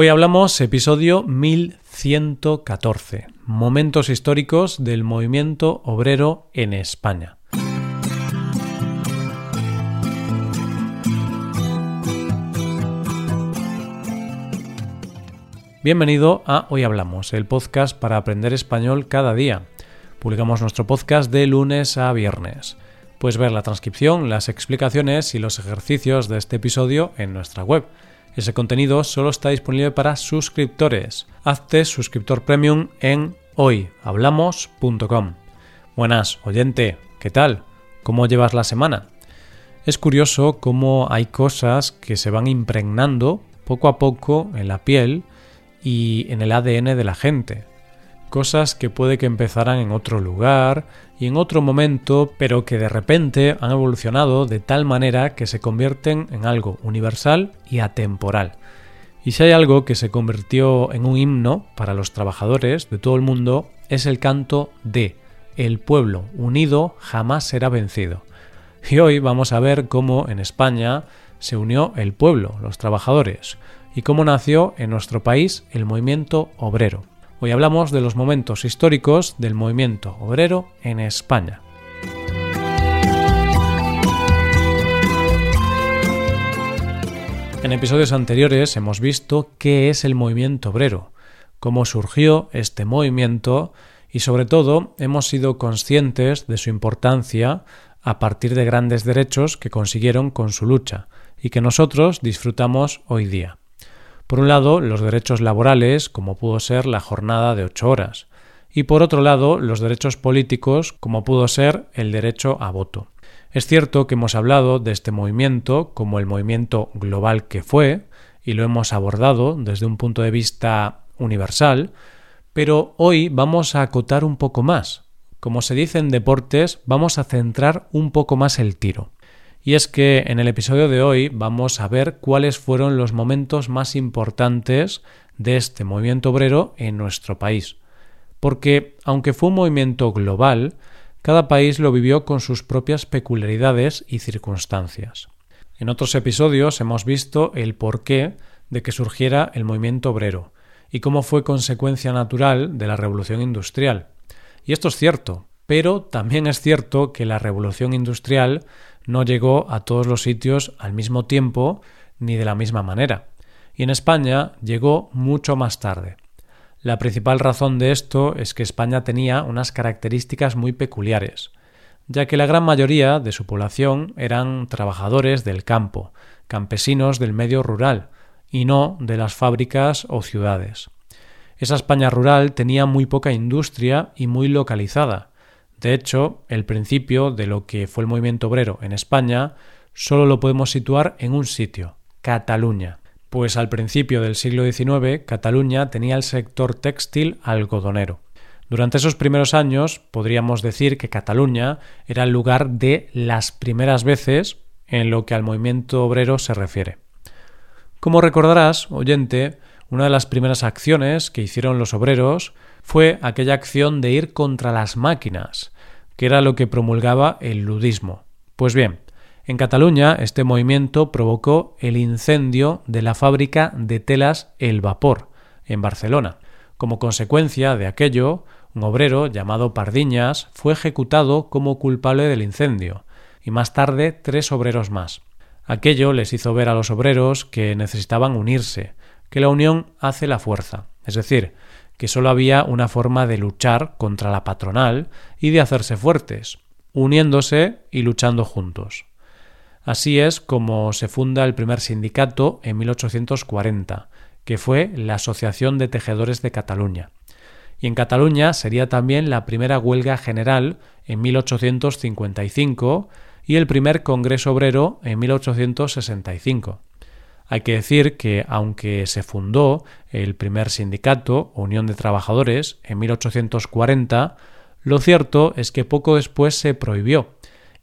Hoy hablamos episodio 1114, momentos históricos del movimiento obrero en España. Bienvenido a Hoy Hablamos, el podcast para aprender español cada día. Publicamos nuestro podcast de lunes a viernes. Puedes ver la transcripción, las explicaciones y los ejercicios de este episodio en nuestra web ese contenido solo está disponible para suscriptores. Hazte suscriptor premium en hoyhablamos.com. Buenas, oyente, ¿qué tal? ¿Cómo llevas la semana? Es curioso cómo hay cosas que se van impregnando poco a poco en la piel y en el ADN de la gente cosas que puede que empezaran en otro lugar y en otro momento, pero que de repente han evolucionado de tal manera que se convierten en algo universal y atemporal. Y si hay algo que se convirtió en un himno para los trabajadores de todo el mundo, es el canto de El pueblo unido jamás será vencido. Y hoy vamos a ver cómo en España se unió el pueblo, los trabajadores, y cómo nació en nuestro país el movimiento obrero. Hoy hablamos de los momentos históricos del movimiento obrero en España. En episodios anteriores hemos visto qué es el movimiento obrero, cómo surgió este movimiento y sobre todo hemos sido conscientes de su importancia a partir de grandes derechos que consiguieron con su lucha y que nosotros disfrutamos hoy día. Por un lado, los derechos laborales, como pudo ser la jornada de ocho horas, y por otro lado, los derechos políticos, como pudo ser el derecho a voto. Es cierto que hemos hablado de este movimiento como el movimiento global que fue, y lo hemos abordado desde un punto de vista universal, pero hoy vamos a acotar un poco más. Como se dice en deportes, vamos a centrar un poco más el tiro. Y es que en el episodio de hoy vamos a ver cuáles fueron los momentos más importantes de este movimiento obrero en nuestro país. Porque, aunque fue un movimiento global, cada país lo vivió con sus propias peculiaridades y circunstancias. En otros episodios hemos visto el porqué de que surgiera el movimiento obrero y cómo fue consecuencia natural de la revolución industrial. Y esto es cierto, pero también es cierto que la revolución industrial no llegó a todos los sitios al mismo tiempo ni de la misma manera. Y en España llegó mucho más tarde. La principal razón de esto es que España tenía unas características muy peculiares, ya que la gran mayoría de su población eran trabajadores del campo, campesinos del medio rural, y no de las fábricas o ciudades. Esa España rural tenía muy poca industria y muy localizada, de hecho, el principio de lo que fue el movimiento obrero en España solo lo podemos situar en un sitio, Cataluña. Pues al principio del siglo XIX, Cataluña tenía el sector textil algodonero. Durante esos primeros años podríamos decir que Cataluña era el lugar de las primeras veces en lo que al movimiento obrero se refiere. Como recordarás, oyente, una de las primeras acciones que hicieron los obreros fue aquella acción de ir contra las máquinas, que era lo que promulgaba el ludismo. Pues bien, en Cataluña este movimiento provocó el incendio de la fábrica de telas El Vapor, en Barcelona. Como consecuencia de aquello, un obrero llamado Pardiñas fue ejecutado como culpable del incendio, y más tarde tres obreros más. Aquello les hizo ver a los obreros que necesitaban unirse, que la unión hace la fuerza, es decir, que sólo había una forma de luchar contra la patronal y de hacerse fuertes, uniéndose y luchando juntos. Así es como se funda el primer sindicato en 1840, que fue la Asociación de Tejedores de Cataluña. Y en Cataluña sería también la primera huelga general en 1855 y el primer Congreso Obrero en 1865. Hay que decir que, aunque se fundó el primer sindicato, Unión de Trabajadores, en 1840, lo cierto es que poco después se prohibió,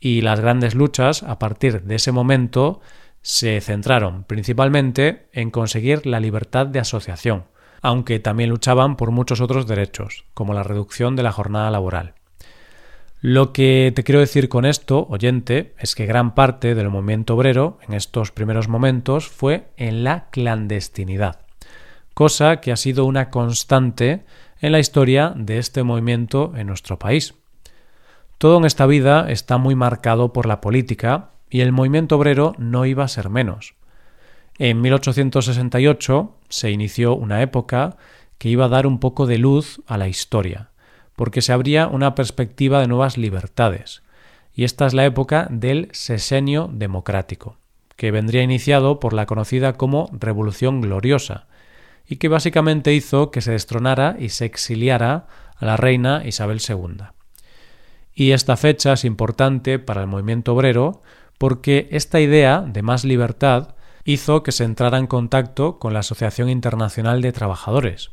y las grandes luchas a partir de ese momento se centraron principalmente en conseguir la libertad de asociación, aunque también luchaban por muchos otros derechos, como la reducción de la jornada laboral. Lo que te quiero decir con esto, oyente, es que gran parte del movimiento obrero en estos primeros momentos fue en la clandestinidad. cosa que ha sido una constante en la historia de este movimiento en nuestro país. Todo en esta vida está muy marcado por la política y el movimiento obrero no iba a ser menos. En 1868 se inició una época que iba a dar un poco de luz a la historia, porque se abría una perspectiva de nuevas libertades, y esta es la época del sesenio democrático, que vendría iniciado por la conocida como Revolución Gloriosa, y que básicamente hizo que se destronara y se exiliara a la reina Isabel II. Y esta fecha es importante para el movimiento obrero porque esta idea de más libertad hizo que se entrara en contacto con la Asociación Internacional de Trabajadores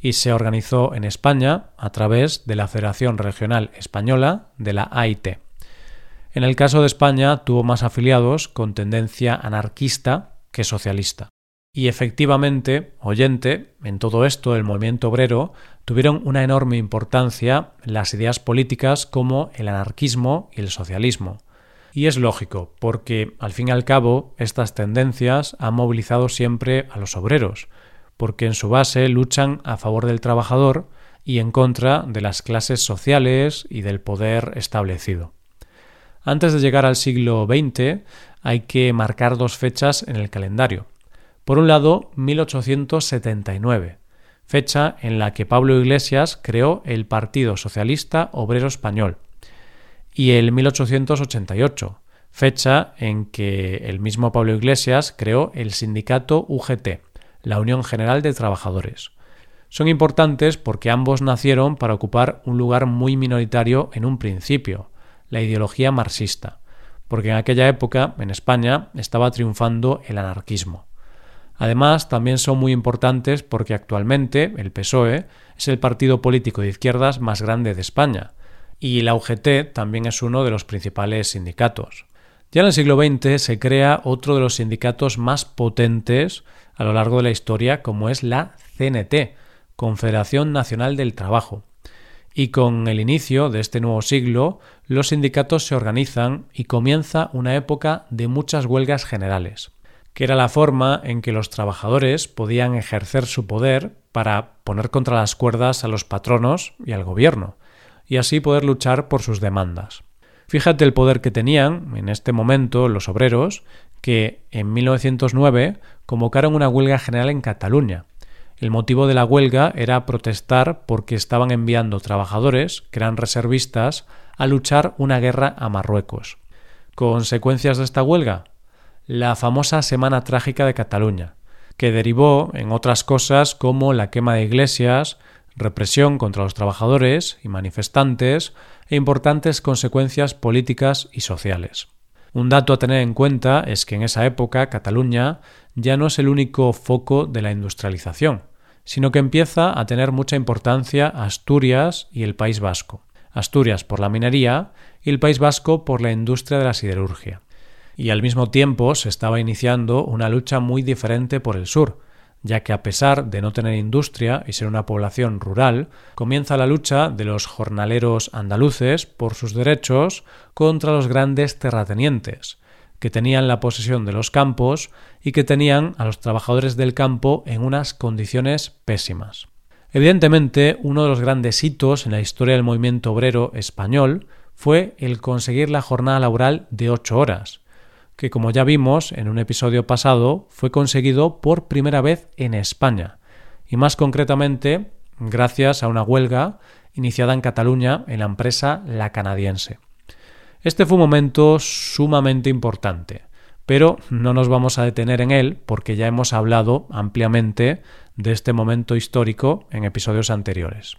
y se organizó en España a través de la Federación Regional Española de la AIT. En el caso de España tuvo más afiliados con tendencia anarquista que socialista. Y efectivamente, oyente, en todo esto el movimiento obrero tuvieron una enorme importancia las ideas políticas como el anarquismo y el socialismo. Y es lógico, porque al fin y al cabo estas tendencias han movilizado siempre a los obreros, porque en su base luchan a favor del trabajador y en contra de las clases sociales y del poder establecido. Antes de llegar al siglo XX hay que marcar dos fechas en el calendario. Por un lado, 1879, fecha en la que Pablo Iglesias creó el Partido Socialista Obrero Español, y el 1888, fecha en que el mismo Pablo Iglesias creó el sindicato UGT, la Unión General de Trabajadores. Son importantes porque ambos nacieron para ocupar un lugar muy minoritario en un principio, la ideología marxista, porque en aquella época en España estaba triunfando el anarquismo. Además, también son muy importantes porque actualmente el PSOE es el partido político de izquierdas más grande de España, y la UGT también es uno de los principales sindicatos. Ya en el siglo XX se crea otro de los sindicatos más potentes a lo largo de la historia, como es la CNT, Confederación Nacional del Trabajo. Y con el inicio de este nuevo siglo, los sindicatos se organizan y comienza una época de muchas huelgas generales, que era la forma en que los trabajadores podían ejercer su poder para poner contra las cuerdas a los patronos y al gobierno, y así poder luchar por sus demandas. Fíjate el poder que tenían en este momento los obreros que en 1909 convocaron una huelga general en Cataluña. El motivo de la huelga era protestar porque estaban enviando trabajadores, que eran reservistas, a luchar una guerra a Marruecos. ¿Consecuencias de esta huelga? La famosa Semana Trágica de Cataluña, que derivó en otras cosas como la quema de iglesias, represión contra los trabajadores y manifestantes e importantes consecuencias políticas y sociales. Un dato a tener en cuenta es que en esa época Cataluña ya no es el único foco de la industrialización, sino que empieza a tener mucha importancia Asturias y el País Vasco. Asturias por la minería y el País Vasco por la industria de la siderurgia. Y al mismo tiempo se estaba iniciando una lucha muy diferente por el sur, ya que a pesar de no tener industria y ser una población rural, comienza la lucha de los jornaleros andaluces por sus derechos contra los grandes terratenientes, que tenían la posesión de los campos y que tenían a los trabajadores del campo en unas condiciones pésimas. Evidentemente, uno de los grandes hitos en la historia del movimiento obrero español fue el conseguir la jornada laboral de ocho horas, que como ya vimos en un episodio pasado fue conseguido por primera vez en España, y más concretamente gracias a una huelga iniciada en Cataluña en la empresa La Canadiense. Este fue un momento sumamente importante, pero no nos vamos a detener en él porque ya hemos hablado ampliamente de este momento histórico en episodios anteriores.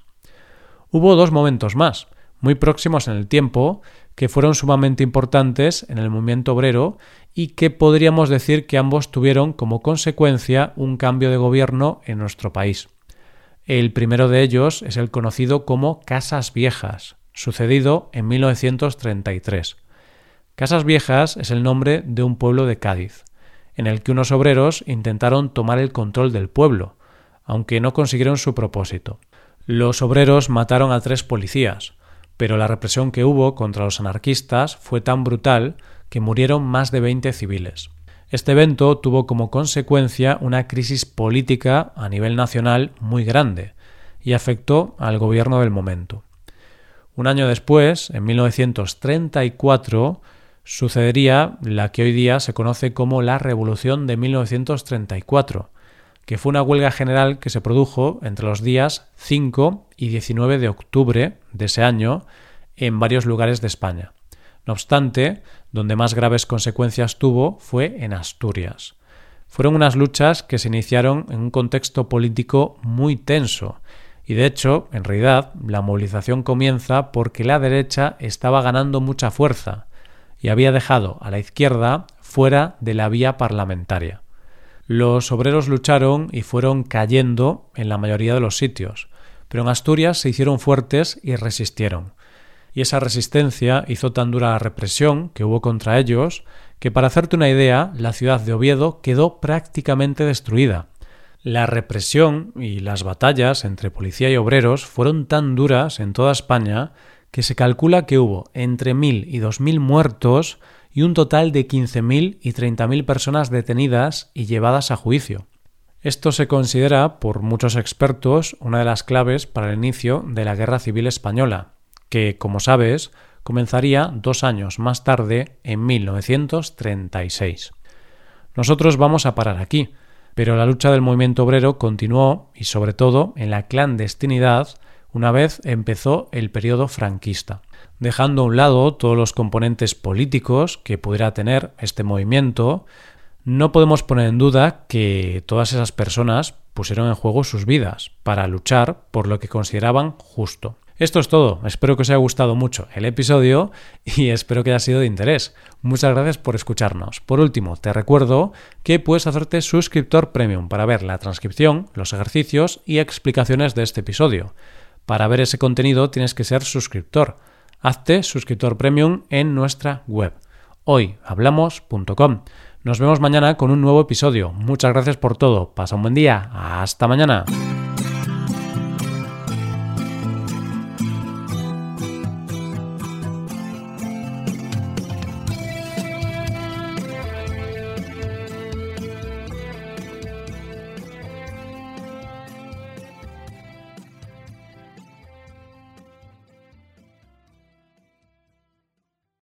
Hubo dos momentos más, muy próximos en el tiempo, que fueron sumamente importantes en el movimiento obrero y que podríamos decir que ambos tuvieron como consecuencia un cambio de gobierno en nuestro país. El primero de ellos es el conocido como Casas Viejas, sucedido en 1933. Casas Viejas es el nombre de un pueblo de Cádiz, en el que unos obreros intentaron tomar el control del pueblo, aunque no consiguieron su propósito. Los obreros mataron a tres policías, pero la represión que hubo contra los anarquistas fue tan brutal que murieron más de 20 civiles. Este evento tuvo como consecuencia una crisis política a nivel nacional muy grande y afectó al gobierno del momento. Un año después, en 1934, sucedería la que hoy día se conoce como la Revolución de 1934, que fue una huelga general que se produjo entre los días 5 y 19 de octubre de ese año en varios lugares de España. No obstante, donde más graves consecuencias tuvo fue en Asturias. Fueron unas luchas que se iniciaron en un contexto político muy tenso, y de hecho, en realidad, la movilización comienza porque la derecha estaba ganando mucha fuerza y había dejado a la izquierda fuera de la vía parlamentaria. Los obreros lucharon y fueron cayendo en la mayoría de los sitios, pero en Asturias se hicieron fuertes y resistieron y esa resistencia hizo tan dura la represión que hubo contra ellos que para hacerte una idea la ciudad de Oviedo quedó prácticamente destruida. La represión y las batallas entre policía y obreros fueron tan duras en toda España que se calcula que hubo entre mil y dos mil muertos y un total de quince mil y treinta mil personas detenidas y llevadas a juicio. Esto se considera por muchos expertos una de las claves para el inicio de la Guerra Civil Española, que, como sabes, comenzaría dos años más tarde, en 1936. Nosotros vamos a parar aquí, pero la lucha del movimiento obrero continuó y sobre todo en la clandestinidad una vez empezó el periodo franquista, dejando a un lado todos los componentes políticos que pudiera tener este movimiento, no podemos poner en duda que todas esas personas pusieron en juego sus vidas para luchar por lo que consideraban justo. Esto es todo. Espero que os haya gustado mucho el episodio y espero que haya sido de interés. Muchas gracias por escucharnos. Por último, te recuerdo que puedes hacerte suscriptor premium para ver la transcripción, los ejercicios y explicaciones de este episodio. Para ver ese contenido tienes que ser suscriptor. Hazte suscriptor premium en nuestra web hoyhablamos.com. Nos vemos mañana con un nuevo episodio. Muchas gracias por todo. Pasa un buen día. Hasta mañana.